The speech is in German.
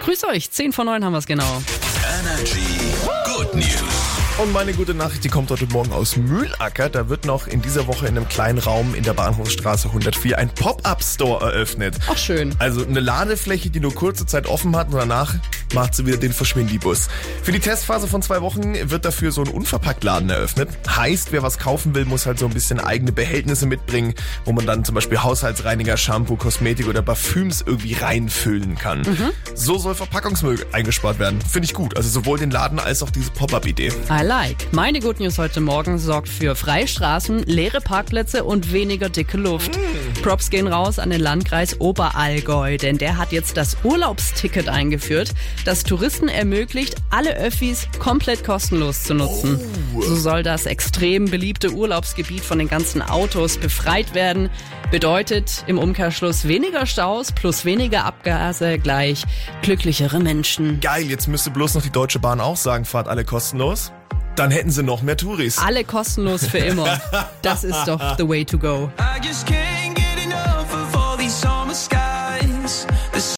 Grüß euch, 10 vor 9 haben wir es genau. Energy. Und meine gute Nachricht, die kommt heute Morgen aus Mühlacker. Da wird noch in dieser Woche in einem kleinen Raum in der Bahnhofsstraße 104 ein Pop-Up-Store eröffnet. Ach schön. Also eine Ladefläche, die nur kurze Zeit offen hat und danach macht sie wieder den Verschwindibus. Für die Testphase von zwei Wochen wird dafür so ein Unverpacktladen eröffnet. Heißt, wer was kaufen will, muss halt so ein bisschen eigene Behältnisse mitbringen, wo man dann zum Beispiel Haushaltsreiniger, Shampoo, Kosmetik oder Parfüms irgendwie reinfüllen kann. So soll Verpackungsmüll eingespart werden. Finde ich gut. Also sowohl den Laden als auch diese Pop-Up-Idee. I like. Meine Good News heute Morgen sorgt für freie Straßen, leere Parkplätze und weniger dicke Luft. Props gehen raus an den Landkreis Oberallgäu, denn der hat jetzt das Urlaubsticket eingeführt, das Touristen ermöglicht, alle Öffis komplett kostenlos zu nutzen. So soll das extrem beliebte Urlaubsgebiet von den ganzen Autos befreit werden. Bedeutet im Umkehrschluss weniger Staus plus weniger Abgase gleich glücklichere Menschen. Geil, jetzt müsste bloß noch die Deutsche Bahn auch sagen, fahrt alle kostenlos. Dann hätten sie noch mehr Touris. Alle kostenlos für immer. Das ist doch the way to go. I just can't